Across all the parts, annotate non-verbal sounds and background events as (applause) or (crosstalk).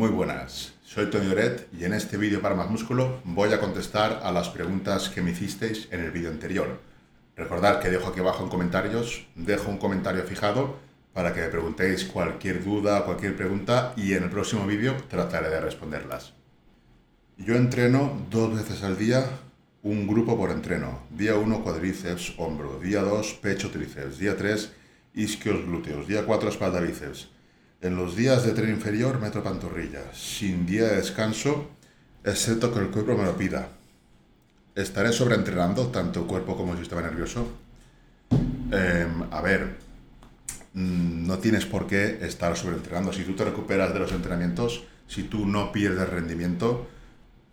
Muy buenas, soy Tony Oret y en este vídeo para más músculo voy a contestar a las preguntas que me hicisteis en el vídeo anterior. Recordad que dejo aquí abajo en comentarios, dejo un comentario fijado para que me preguntéis cualquier duda, cualquier pregunta y en el próximo vídeo trataré de responderlas. Yo entreno dos veces al día, un grupo por entreno. Día 1 cuadríceps, hombro. Día 2 pecho, tríceps. Día 3 isquios, glúteos. Día 4 espalda, bíceps. En los días de tren inferior meto pantorrilla, sin día de descanso, excepto que el cuerpo me lo pida. ¿Estaré sobreentrenando tanto cuerpo como el sistema nervioso? Em, a ver, mm, no tienes por qué estar sobreentrenando. Si tú te recuperas de los entrenamientos, si tú no pierdes rendimiento,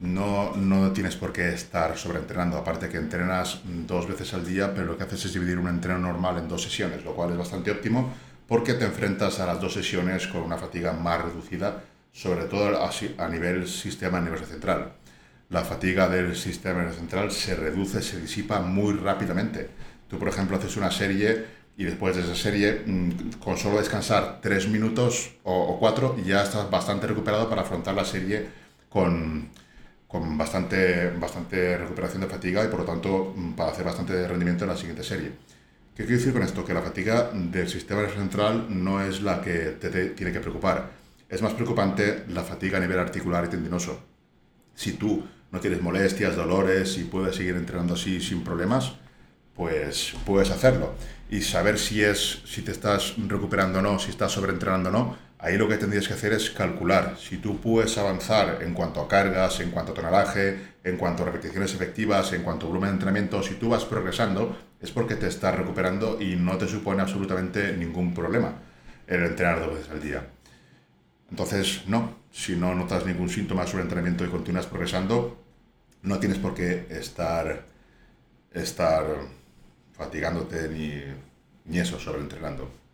no, no tienes por qué estar sobreentrenando. Aparte que entrenas dos veces al día, pero lo que haces es dividir un entreno normal en dos sesiones, lo cual es bastante óptimo porque te enfrentas a las dos sesiones con una fatiga más reducida, sobre todo a nivel sistema nervioso central. La fatiga del sistema nervioso central se reduce, se disipa muy rápidamente. Tú, por ejemplo, haces una serie y después de esa serie, mm, con solo descansar tres minutos o, cuatro, ya estás bastante recuperado para afrontar la serie con, con bastante, bastante recuperación de fatiga y por lo tanto mm, para hacer bastante rendimiento en la siguiente serie. ¿Qué quiero decir con esto? Que la fatiga del sistema central no es la que te, tiene que preocupar. Es más preocupante la fatiga a nivel articular y tendinoso. Si tú no tienes molestias, dolores y puedes seguir entrenando así sin problemas, pues puedes hacerlo. Y saber si, es, si te estás recuperando o no, si estás sobreentrenando o no, ahí lo que tendrías que hacer es calcular. Si tú puedes avanzar en cuanto a cargas, en cuanto a tonelaje, en cuanto a repeticiones efectivas, en cuanto a volumen de entrenamiento, si tú vas progresando, es porque te estás recuperando y no te supone absolutamente ningún problema el entrenar dos veces al día. Entonces, no, si no notas ningún síntoma sobre entrenamiento y continúas progresando, no tienes por qué estar, estar fatigándote ni, ni eso sobre entrenando.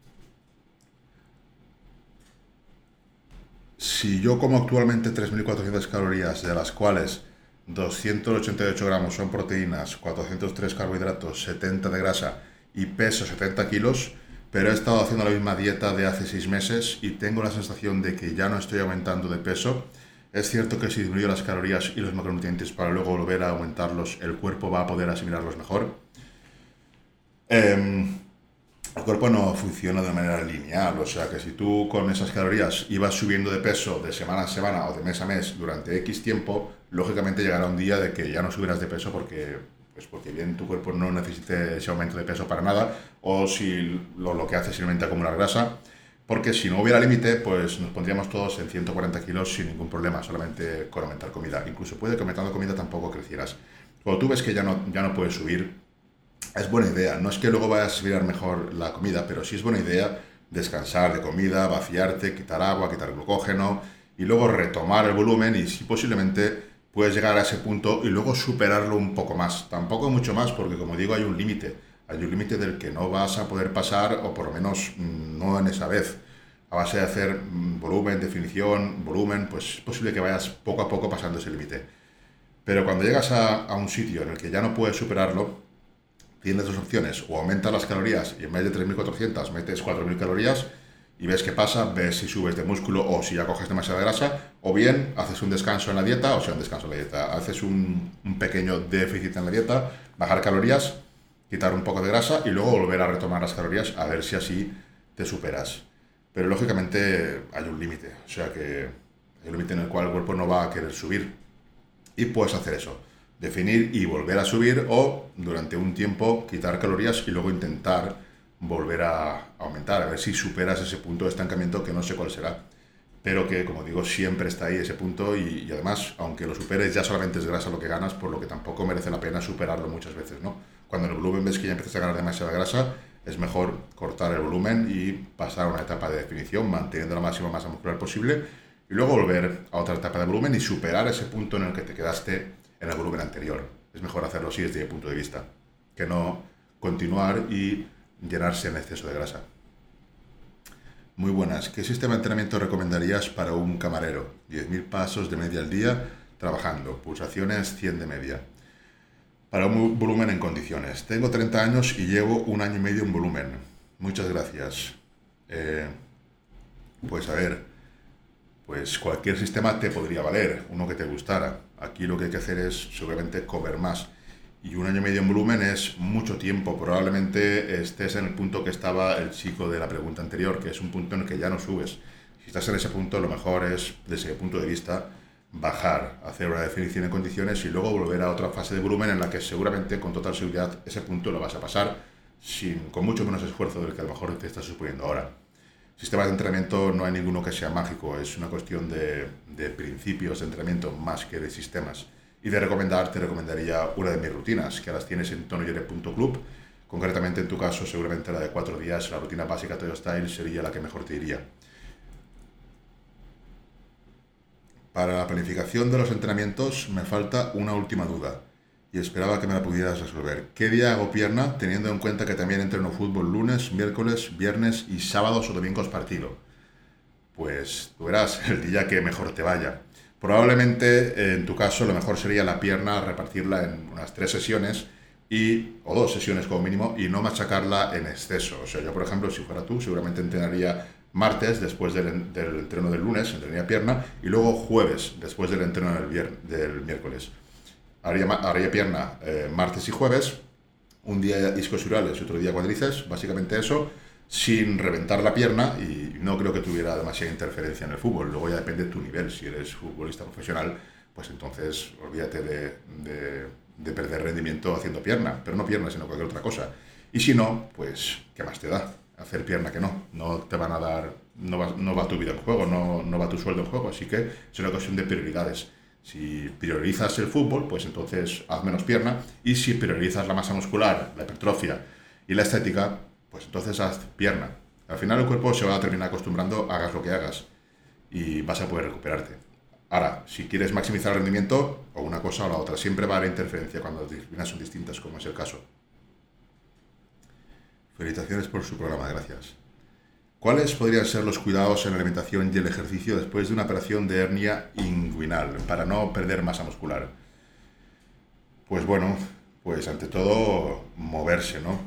Si yo como actualmente 3.400 calorías, de las cuales 288 gramos son proteínas, 403 carbohidratos, 70 de grasa y peso 70 kilos, pero he estado haciendo la misma dieta de hace 6 meses y tengo la sensación de que ya no estoy aumentando de peso. Es cierto que si disminuyo las calorías y los macronutrientes para luego volver a aumentarlos, el cuerpo va a poder asimilarlos mejor. Em, el cuerpo no funciona de manera lineal, o sea que si tú con esas calorías ibas subiendo de peso de semana a semana o de mes a mes durante X tiempo, lógicamente llegará un día de que ya no subirás de peso porque, pues porque bien tu cuerpo no necesite ese aumento de peso para nada, o si lo, lo que hace es simplemente acumular grasa, porque si no hubiera límite, pues nos pondríamos todos en 140 kilos sin ningún problema, solamente con aumentar comida. Incluso puede que aumentando comida tampoco crecieras. Cuando tú ves que ya no, ya no puedes subir, es buena idea. No es que luego vayas a subir mejor la comida, pero sí es buena idea descansar de comida, vaciarte, quitar agua, quitar glucógeno y luego retomar el volumen y si posiblemente puedes llegar a ese punto y luego superarlo un poco más. Tampoco mucho más porque como digo hay un límite. Hay un límite del que no vas a poder pasar o por lo menos mm, no en esa vez. A base de hacer mm, volumen, definición, volumen, pues es posible que vayas poco a poco pasando ese límite. Pero cuando llegas a, a un sitio en el que ya no puedes superarlo, tienes dos opciones, o aumentas las calorías y en vez de 3.400 metes 4.000 calorías y ves qué pasa, ves si subes de músculo o si ya coges demasiada grasa, o bien haces un descanso en la dieta, o sea, un descanso en la dieta, haces un, un pequeño déficit en la dieta, bajar calorías, quitar un poco de grasa y luego volver a retomar las calorías a ver si así te superas. Pero lógicamente hay un límite, o sea que hay un límite en el cual el cuerpo no va a querer subir. Y puedes hacer eso definir y volver a subir o durante un tiempo quitar calorías y luego intentar volver a aumentar, a ver si superas ese punto de estancamiento que no sé cuál será, pero que como digo siempre está ahí ese punto y, además aunque lo superes ya solamente es grasa lo que ganas, por lo que tampoco merece la pena superarlo muchas veces, ¿no? Cuando en el volumen ves que ya empiezas a ganar demasiada grasa, es mejor cortar el volumen y pasar a una etapa de definición manteniendo la máxima masa muscular posible y luego volver a otra etapa de volumen y superar ese punto en el que te quedaste en el volumen anterior. Es mejor hacerlo así desde mi punto de vista, que no continuar y llenarse en exceso de grasa. Muy buenas. ¿Qué sistema de entrenamiento recomendarías para un camarero? 10.000 pasos de media al día trabajando, pulsaciones 100 de media. Para un volumen en condiciones. Tengo 30 años y llevo un año y medio en volumen. Muchas gracias. Eh, pues a ver, pues cualquier sistema te podría valer, uno que te gustara. Aquí lo que hay que hacer es seguramente comer más. Y un año y medio en volumen es mucho tiempo. Probablemente estés en el punto que estaba el chico de la pregunta anterior, que es un punto en el que ya no subes. Si estás en ese punto, lo mejor es, desde ese punto de vista, bajar, hacer una definición en condiciones y luego volver a otra fase de volumen en la que seguramente con total seguridad ese punto lo vas a pasar sin, con mucho menos esfuerzo del que a lo mejor te estás suponiendo ahora. Sistemas de entrenamiento no hay ninguno que sea mágico, es una cuestión de, de principios de entrenamiento más que de sistemas. Y de recomendar, te recomendaría una de mis rutinas, que las tienes en tonoyere.club. Concretamente en tu caso, seguramente la de cuatro días, la rutina básica Toyo Style sería la que mejor te iría. Para la planificación de los entrenamientos me falta una última duda y esperaba que me la pudieras resolver. ¿Qué día hago pierna teniendo en cuenta que también entreno fútbol lunes, miércoles, viernes y sábados o domingos partido? Pues tú verás (laughs) el día que mejor te vaya. Probablemente eh, en tu caso lo mejor sería la pierna repartirla en unas tres sesiones y, o dos sesiones como mínimo y no machacarla en exceso. O sea, yo por ejemplo, si fuera tú, seguramente entrenaría martes después del, del entreno del lunes, entrenaría pierna, y luego jueves después del entreno del, del miércoles. Haría, haría pierna eh, martes y jueves, un día isquiosurales y otro día cuádriceps, básicamente eso, sin reventar la pierna y no creo que tuviera demasiada interferencia en el fútbol. Luego ya depende de tu nivel, si eres futbolista profesional, pues entonces olvídate de, de, de perder rendimiento haciendo pierna, pero no pierna, sino cualquier otra cosa. Y si no, pues, ¿qué más te da? hacer pierna que no. No te van a dar, no va, no va tu vida en juego, no, no va tu sueldo en juego. Así que es una cuestión de prioridades. Si priorizas el fútbol, pues entonces haz menos pierna. Y si priorizas la masa muscular, la hipertrofia y la estética, pues entonces haz pierna. Al final el cuerpo se va a terminar acostumbrando, hagas lo que hagas. Y vas a poder recuperarte. Ahora, si quieres maximizar el rendimiento, o una cosa o la otra, siempre va a haber interferencia cuando las disciplinas son distintas, como es el caso. Felicitaciones por su programa, gracias. ¿Cuáles podrían ser los cuidados en la alimentación y el ejercicio después de una operación de hernia inguinal para no perder masa muscular? Pues bueno, pues ante todo moverse, ¿no?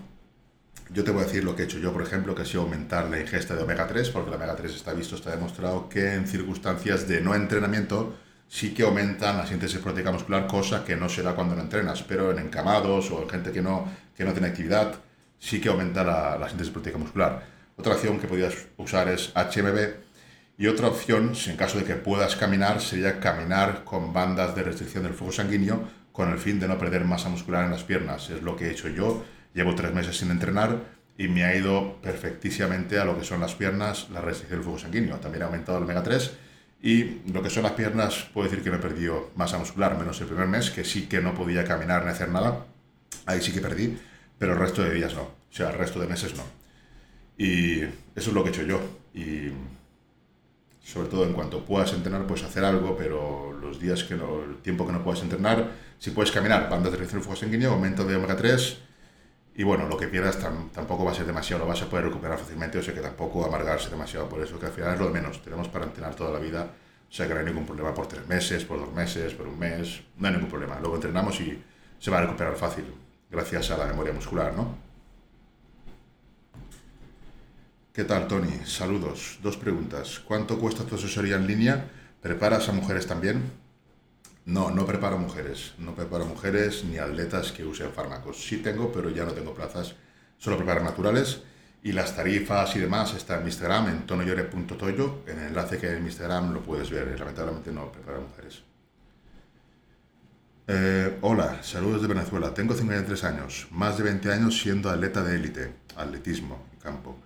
Yo te voy a decir lo que he hecho yo, por ejemplo, que ha sido aumentar la ingesta de omega 3, porque el omega 3 está visto, está demostrado que en circunstancias de no entrenamiento sí que aumentan la síntesis proteica muscular, cosa que no se da cuando no entrenas, pero en encamados o en gente que no, que no tiene actividad, sí que aumenta la, la síntesis proteica muscular. Otra opción que podrías usar es HMB y otra opción, si en caso de que puedas caminar, sería caminar con bandas de restricción del flujo sanguíneo con el fin de no perder masa muscular en las piernas. Es lo que he hecho yo. Llevo tres meses sin entrenar y me ha ido perfectísimamente a lo que son las piernas, la restricción del flujo sanguíneo. También ha aumentado el omega 3 y lo que son las piernas, puedo decir que me he perdido masa muscular, menos el primer mes, que sí que no podía caminar ni hacer nada. Ahí sí que perdí pero el resto de días no, o sea, el resto de meses no. Y eso es lo que he hecho yo. Y sobre todo en cuanto puedas entrenar, puedes hacer algo, pero los días que no, el tiempo que no puedas entrenar, si puedes caminar, bandas de reacción fuego sanguíneo, aumento de omega 3, y bueno, lo que pierdas tampoco va a ser demasiado, lo vas a poder recuperar fácilmente, o sea que tampoco amargarse demasiado por eso, que al final es lo de menos, tenemos para entrenar toda la vida, o sea que no hay ningún problema por tres meses, por dos meses, por un mes, no hay ningún problema, luego entrenamos y se va a recuperar fácil gracias a la memoria muscular, ¿no? ¿Qué tal, Tony? Saludos. Dos preguntas. ¿Cuánto cuesta tu asesoría en línea? ¿Preparas a mujeres también? No, no preparo mujeres. No preparo mujeres ni atletas que usen fármacos. Sí tengo, pero ya no tengo plazas. Solo preparo naturales. Y las tarifas y demás están en mi Instagram, en tonoyore.toyo. En el enlace que hay en mi Instagram lo puedes ver. Lamentablemente no preparo mujeres. Eh, hola, saludos de Venezuela. Tengo 53 años, más de 20 años siendo atleta de élite, atletismo, campo.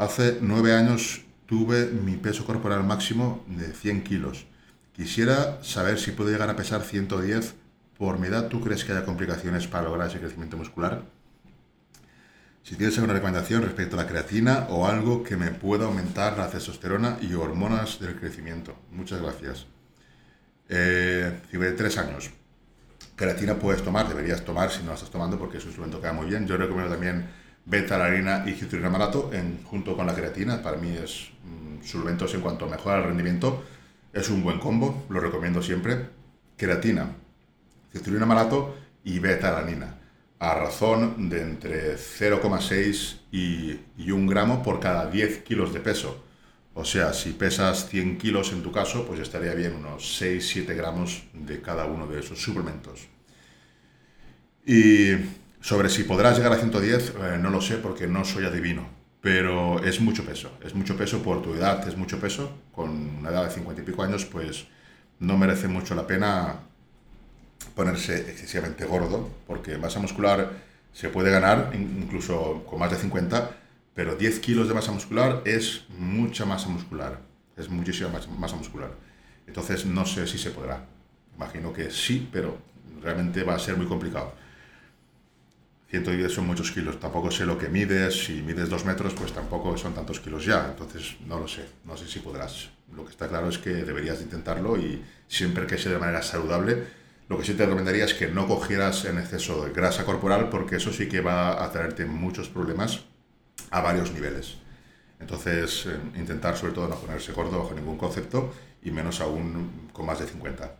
Hace 9 años tuve mi peso corporal máximo de 100 kilos. Quisiera saber si puedo llegar a pesar 110. Por mi edad, ¿tú crees que haya complicaciones para lograr ese crecimiento muscular? Si tienes alguna recomendación respecto a la creatina o algo que me pueda aumentar la testosterona y hormonas del crecimiento. Muchas gracias. Eh, 53 años Creatina puedes tomar, deberías tomar si no la estás tomando porque es un suplemento que muy bien. Yo recomiendo también beta-alarina y citrullinamalato en, junto con la creatina. Para mí es mm, suplementos en cuanto mejora el rendimiento. Es un buen combo, lo recomiendo siempre. Creatina, citrullinamalato y beta-alanina a razón de entre 0,6 y, y 1 gramo por cada 10 kilos de peso. O sea, si pesas 100 kilos en tu caso, pues estaría bien unos 6-7 gramos de cada uno de esos suplementos. Y sobre si podrás llegar a 110, eh, no lo sé porque no soy adivino, pero es mucho peso, es mucho peso por tu edad, es mucho peso, con una edad de 50 y pico años, pues no merece mucho la pena ponerse excesivamente gordo, porque masa muscular se puede ganar incluso con más de 50, pero 10 kilos de masa muscular es mucha masa muscular, es muchísima masa muscular. Entonces no sé si se podrá. Imagino que sí, pero realmente va a ser muy complicado. 110 son muchos kilos, tampoco sé lo que mides, si mides 2 metros, pues tampoco son tantos kilos ya, entonces no lo sé, no sé si podrás. Lo que está claro es que deberías intentarlo y siempre que sea de manera saludable, lo que sí te recomendaría es que no cogieras en exceso de grasa corporal porque eso sí que va a traerte muchos problemas a varios niveles. Entonces, eh, intentar sobre todo no ponerse gordo bajo ningún concepto y menos aún con más de 50.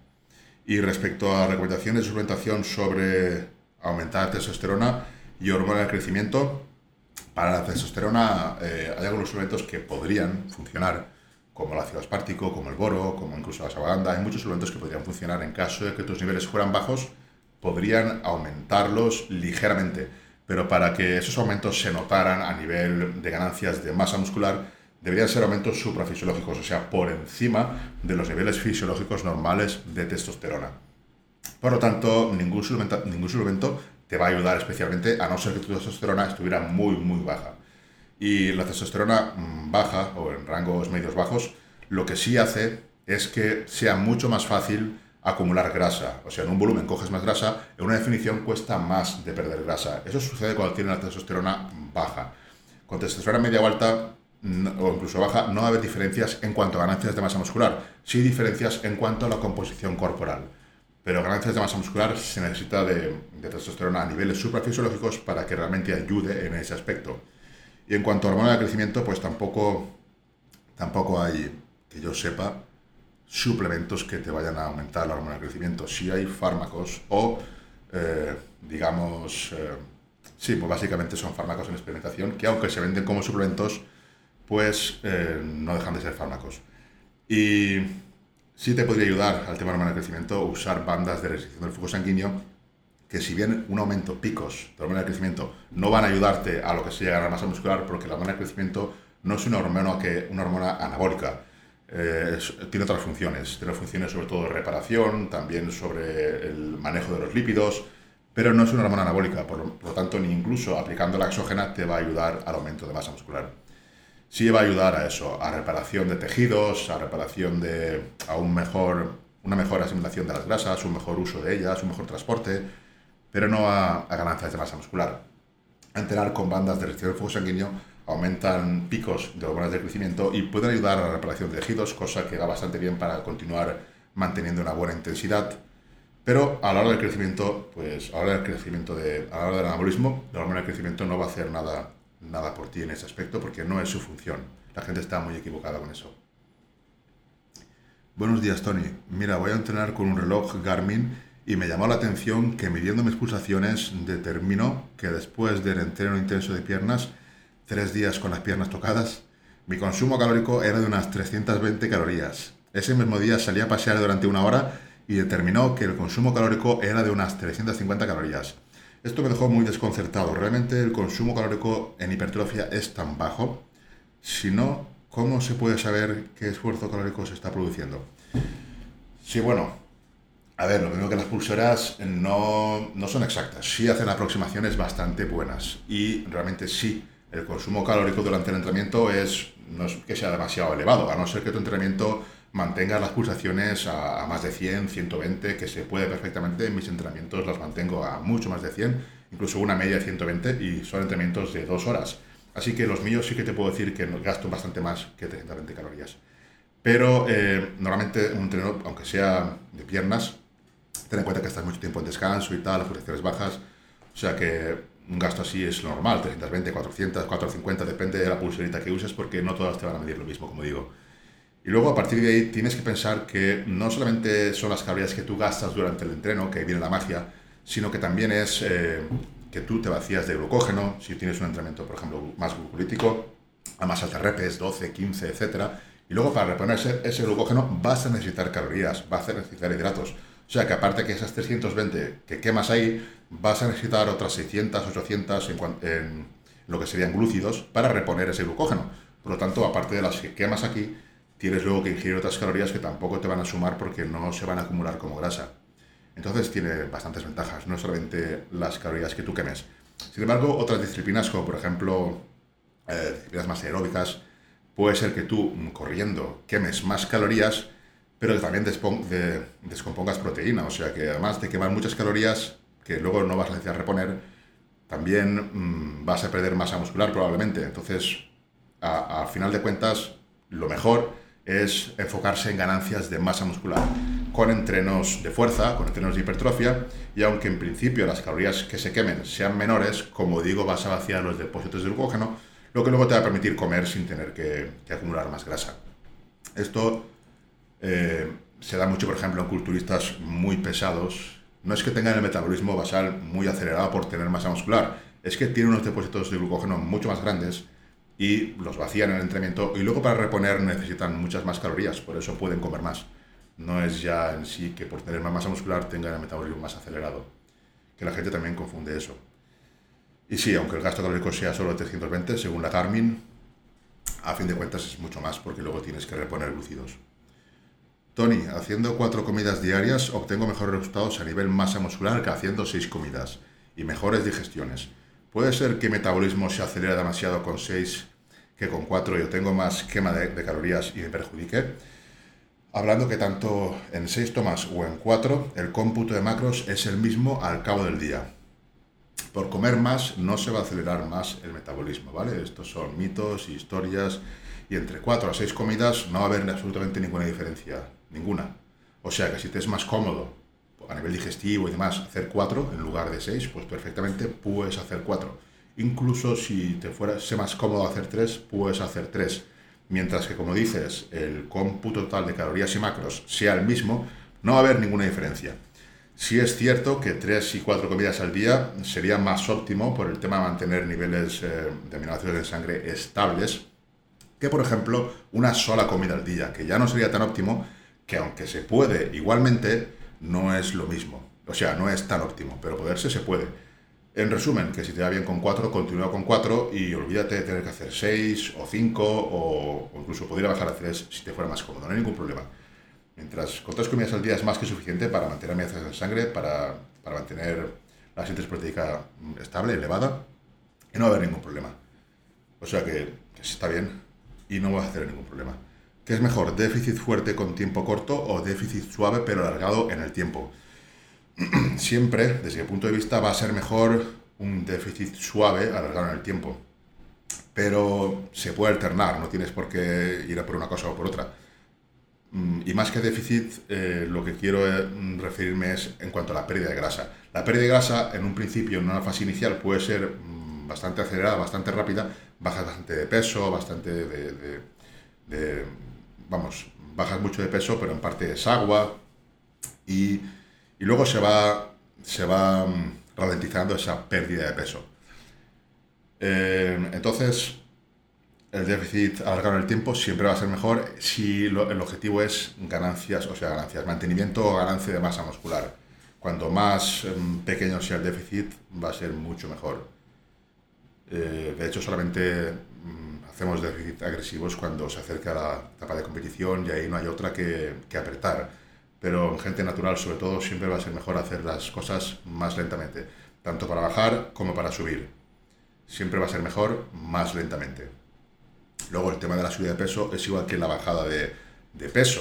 Y respecto a recomendaciones de suplementación sobre aumentar testosterona y hormona del crecimiento. Para la testosterona eh, hay algunos suplementos que podrían funcionar, como el ácido aspartico, como el boro, como incluso la sabaganda. Hay muchos suplementos que podrían funcionar en caso de que tus niveles fueran bajos, podrían aumentarlos ligeramente. Pero para que esos aumentos se notaran a nivel de ganancias de masa muscular, deberían ser aumentos suprafisiológicos, o sea, por encima de los niveles fisiológicos normales de testosterona. Por lo tanto, ningún suplemento, ningún suplemento te va a ayudar especialmente a no ser que tu testosterona estuviera muy, muy baja. Y la testosterona mm, baja o en rangos medios bajos, lo que sí hace es que sea mucho más fácil acumular grasa. O sea, en un volumen coges más grasa, en una definición cuesta más de perder grasa. Eso sucede cuando tienes la testosterona baja. Con testosterona media o alta o incluso baja, no va a haber diferencias en cuanto a ganancias de masa muscular, sí diferencias en cuanto a la composición corporal pero ganancias de masa muscular se necesita de, testosterona a niveles suprafisiológicos para que realmente ayude en ese aspecto. Y en cuanto a hormona de crecimiento, pues tampoco, tampoco hay, que yo sepa, suplementos que te vayan a aumentar la hormona de crecimiento. Sí hay fármacos o, eh, digamos, eh, sí, pues básicamente son fármacos en experimentación que aunque se venden como suplementos, pues eh, no dejan de ser fármacos. Y Sí te podría ayudar al tema hormona de crecimiento usar bandas de restricción del flujo sanguíneo que si bien un aumento, picos de hormona de crecimiento no van a ayudarte a lo que sería ganar masa muscular, porque la hormona de crecimiento no es una hormona, que, una hormona anabólica, eh, tiene otras funciones, tiene funciones sobre todo de reparación, también sobre el manejo de los lípidos, pero no es una hormona anabólica, por lo tanto ni incluso aplicando la exógena te va a ayudar al aumento de masa muscular sí va a ayudar a eso, a reparación de tejidos, a reparación de a un mejor, una mejor asimilación de las grasas, un mejor uso de ellas, un mejor transporte, pero no a, ganancias de masa muscular. Enterar con bandas de restricción del flujo sanguíneo aumentan picos de hormonas de crecimiento y pueden ayudar a la reparación de tejidos, cosa que va bastante bien para continuar manteniendo una buena intensidad. Pero a la hora del crecimiento, pues a la hora del crecimiento de, a la hora del anabolismo, la hormona de crecimiento no va a hacer nada nada por ti en ese aspecto porque no es su función. La gente está muy equivocada con eso. Buenos días, Tony. Mira, voy a entrenar con un reloj Garmin y me llamó la atención que midiendo mis pulsaciones determinó que después del entreno intenso de piernas, tres días con las piernas tocadas, mi consumo calórico era de unas 320 calorías. Ese mismo día salí a pasear durante una hora y determinó que el consumo calórico era de unas 350 calorías. Esto me dejó muy desconcertado. Realmente el consumo calórico en hipertrofia es tan bajo. Si no, ¿cómo se puede saber qué esfuerzo calórico se está produciendo? Sí, bueno, a ver, lo mismo que las pulseras no, no son exactas. Sí hacen aproximaciones bastante buenas. Y realmente sí, el consumo calórico durante el entrenamiento es, no es que sea demasiado elevado, a no ser que tu entrenamiento mantenga las pulsaciones a, más de 100, 120, que se puede perfectamente. En mis entrenamientos las mantengo a mucho más de 100, incluso una media de 120 y son entrenamientos de dos horas. Así que los míos sí que te puedo decir que gasto bastante más que 320 calorías. Pero eh, normalmente un entreno, aunque sea de piernas, ten en cuenta que estás mucho tiempo en descanso y tal, las pulsaciones bajas, o sea que un gasto así es normal, 320, 400, 450, depende de la pulserita que uses porque no todas te van a medir lo mismo, como digo. Y luego a partir de ahí tienes que pensar que no solamente son las calorías que tú gastas durante el entreno, que viene la magia, sino que también es eh, que tú te vacías de glucógeno, si tienes un entrenamiento, por ejemplo, más glucolítico, a más altas repes, 12, 15, etc. Y luego para reponer ese, glucógeno vas a necesitar calorías, vas a necesitar hidratos. O sea que aparte que esas 320 que quemas ahí, vas a necesitar otras 600, 800 en, en lo que serían glúcidos para reponer ese glucógeno. Por lo tanto, aparte de las que quemas aquí, tienes luego que ingerir otras calorías que tampoco te van a sumar porque no se van a acumular como grasa. Entonces tiene bastantes ventajas, no solamente las calorías que tú quemes. Sin embargo, otras disciplinas como por ejemplo eh, disciplinas más aeróbicas, puede ser que tú mm, corriendo quemes más calorías, pero que también descompongas proteína. O sea que además de quemar muchas calorías que luego no vas a necesitar reponer, también mm, vas a perder masa muscular probablemente. Entonces, a, final de cuentas, lo mejor es enfocarse en ganancias de masa muscular con entrenos de fuerza, con entrenos de hipertrofia, y aunque en principio las calorías que se quemen sean menores, como digo, vas a vaciar los depósitos de glucógeno, lo que luego te va a permitir comer sin tener que, acumular más grasa. Esto eh, se da mucho, por ejemplo, en culturistas muy pesados. No es que tengan el metabolismo basal muy acelerado por tener masa muscular, es que tienen unos depósitos de glucógeno mucho más grandes y los vacían en el entrenamiento y luego para reponer necesitan muchas más calorías, por eso pueden comer más. No es ya en sí que por tener más masa muscular tengan el metabolismo más acelerado, que la gente también confunde eso. Y sí, aunque el gasto calórico sea solo 320, según la Garmin, a fin de cuentas es mucho más porque luego tienes que reponer lúcidos. Tony, haciendo cuatro comidas diarias obtengo mejores resultados a nivel masa muscular que haciendo seis comidas y mejores digestiones. ¿Puede ser que mi metabolismo se acelera demasiado con seis que con cuatro yo tengo más quema de, calorías y me perjudique? Hablando que tanto en seis tomas o en cuatro, el cómputo de macros es el mismo al cabo del día por comer más no se va a acelerar más el metabolismo, ¿vale? Estos son mitos, historias, y entre 4 a 6 comidas no va a haber absolutamente ninguna diferencia, ninguna. O sea que si te es más cómodo a nivel digestivo y demás hacer 4 en lugar de 6, pues perfectamente puedes hacer 4. Incluso si te fuera más cómodo hacer 3, puedes hacer 3. Mientras que, como dices, el cómputo total de calorías y macros sea el mismo, no va a haber ninguna diferencia. Sí es cierto que tres y cuatro comidas al día sería más óptimo por el tema de mantener niveles eh, de aminoácidos en sangre estables que, por ejemplo, una sola comida al día, que ya no sería tan óptimo, que aunque se puede igualmente, no es lo mismo. O sea, no es tan óptimo, pero poderse se puede. En resumen, que si te va bien con cuatro, continúa con cuatro y olvídate de tener que hacer seis o cinco o, incluso podría bajar a tres si te fuera más cómodo, no hay ningún problema. Mientras con tres comidas al día es más que suficiente para mantener azúcar en sangre, para, para mantener la síntesis proteica estable, elevada, y no va a haber ningún problema. O sea que, está bien y no va a hacer ningún problema. ¿Qué es mejor, déficit fuerte con tiempo corto o déficit suave pero alargado en el tiempo? (clears throat) Siempre, desde mi punto de vista, va a ser mejor un déficit suave alargado en el tiempo. Pero se puede alternar, no tienes por qué ir por una cosa o por otra. Mm, y más que déficit, eh, lo que quiero eh, referirme es en cuanto a la pérdida de grasa. La pérdida de grasa, en un principio, en una fase inicial, puede ser mm, bastante acelerada, bastante rápida, bajas bastante de peso, bastante de, vamos, bajas mucho de peso, pero en parte es agua, y, y luego se va, se va mm, ralentizando esa pérdida de peso. Eh, entonces, el déficit alargado en el tiempo siempre va a ser mejor si el objetivo es ganancias, o sea, ganancias, mantenimiento o ganancia de masa muscular. Cuanto más em, pequeño sea el déficit, va a ser mucho mejor. Eh, de hecho, solamente hacemos déficit agresivos cuando se acerca la etapa de competición y ahí no hay otra que, que apretar. Pero en gente natural, sobre todo, siempre va a ser mejor hacer las cosas más lentamente, tanto para bajar como para subir. Siempre va a ser mejor más lentamente. Luego el tema de la subida de peso es igual que la bajada de, de peso.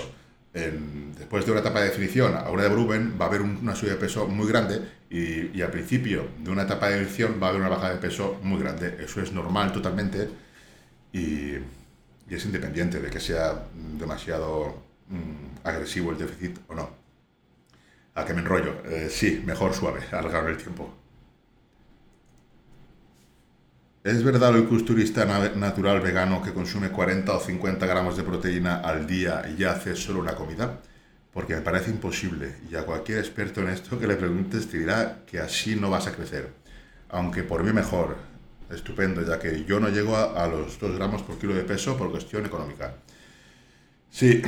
después de una etapa de definición a una de volumen va a haber una subida de peso muy grande y, y, al principio de una etapa de definición va a haber una bajada de peso muy grande. Eso es normal totalmente y, y es independiente de que sea demasiado mm, agresivo el déficit o no. A que me enrollo. Eh, sí, mejor suave, (laughs) alargar el tiempo. ¿Es verdad el culturista natural vegano que consume 40 o 50 gramos de proteína al día y ya hace solo una comida? Porque me parece imposible y a cualquier experto en esto que le preguntes te dirá que así no vas a crecer. Aunque por mí mejor, estupendo, ya que yo no llego a, los 2 gramos por kilo de peso por cuestión económica. Sí,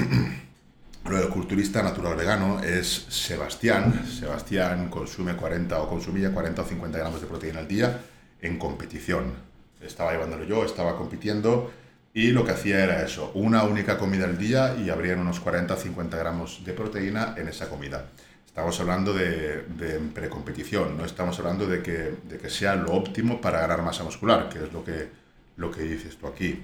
(clears throat) el culturista natural vegano es Sebastián. Sebastián consume 40 o consumía 40 o 50 gramos de proteína al día en competición. Estaba llevándolo yo, estaba compitiendo y lo que hacía era eso, una única comida al día y habrían unos 40 o 50 gramos de proteína en esa comida. Estamos hablando de, precompetición, no estamos hablando de que, de que sea lo óptimo para ganar masa muscular, que es lo que, lo que dices tú aquí.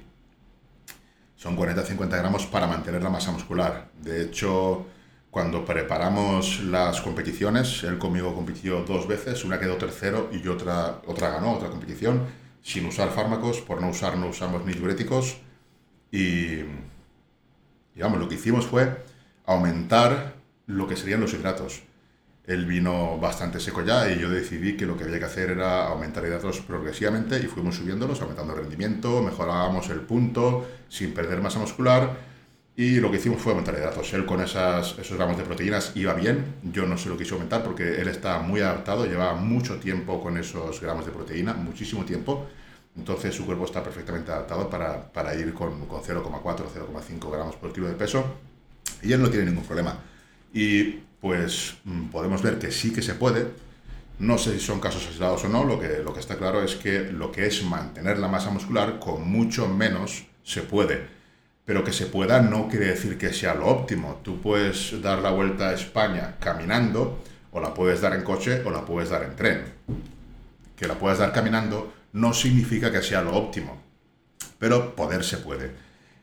Son 40-50 gramos para mantener la masa muscular. De hecho, cuando preparamos las competiciones, él conmigo compitió dos veces, una quedó tercero y otra, otra ganó, otra competición, sin usar fármacos, por no usar no usamos ni diuréticos. Y, digamos, lo que hicimos fue aumentar lo que serían los hidratos. El vino bastante seco ya y yo decidí que lo que había que hacer era aumentar hidratos progresivamente y fuimos subiéndolos, aumentando el rendimiento, mejorábamos el punto sin perder masa muscular y lo que hicimos fue aumentar hidratos. Él con esas, esos gramos de proteínas iba bien, yo no se lo quise aumentar porque él está muy adaptado, lleva mucho tiempo con esos gramos de proteína, muchísimo tiempo, entonces su cuerpo está perfectamente adaptado para, para ir con, con 0,4 0,5 gramos por kilo de peso y él no tiene ningún problema. Y pues mm, podemos ver que sí que se puede. No sé si son casos aislados o no, lo que, lo que está claro es que lo que es mantener la masa muscular con mucho menos se puede. Pero que se pueda no quiere decir que sea lo óptimo. Tú puedes dar la vuelta a España caminando, o la puedes dar en coche, o la puedes dar en tren. Que la puedas dar caminando no significa que sea lo óptimo, pero poder se puede.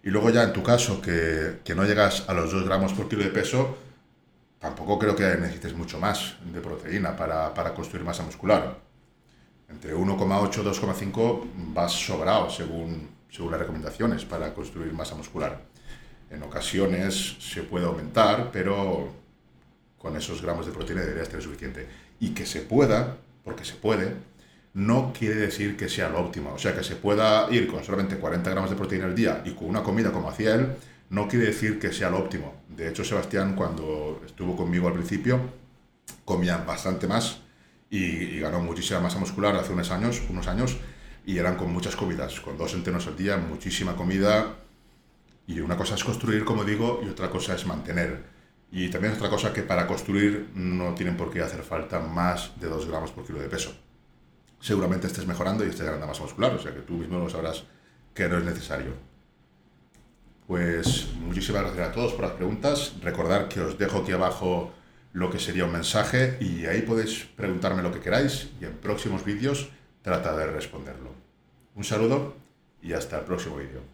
Y luego ya en tu caso, que, que no llegas a los 2 gramos por kilo de peso, tampoco creo que necesites mucho más de proteína para, para construir masa muscular. Entre 1,8 y 2,5 vas sobrado según, según las recomendaciones para construir masa muscular. En ocasiones se puede aumentar, pero con esos gramos de proteína debería estar suficiente. Y que se pueda, porque se puede, no quiere decir que sea lo óptimo. O sea, que se pueda ir con solamente 40 gramos de proteína al día y con una comida como hacía él, no quiere decir que sea lo óptimo. De hecho, Sebastián, cuando estuvo conmigo al principio, comía bastante más y, ganó muchísima masa muscular hace unos años, unos años y eran con muchas comidas, con dos entrenos al día, muchísima comida. Y una cosa es construir, como digo, y otra cosa es mantener. Y también otra cosa que para construir no tienen por qué hacer falta más de 2 gramos por kilo de peso. Seguramente estés mejorando y estés ganando masa muscular, o sea que tú mismo lo sabrás que no es necesario. Pues muchísimas gracias a todos por las preguntas. Recordar que os dejo aquí abajo lo que sería un mensaje y ahí podéis preguntarme lo que queráis y en próximos vídeos trataré de responderlo. Un saludo y hasta el próximo vídeo.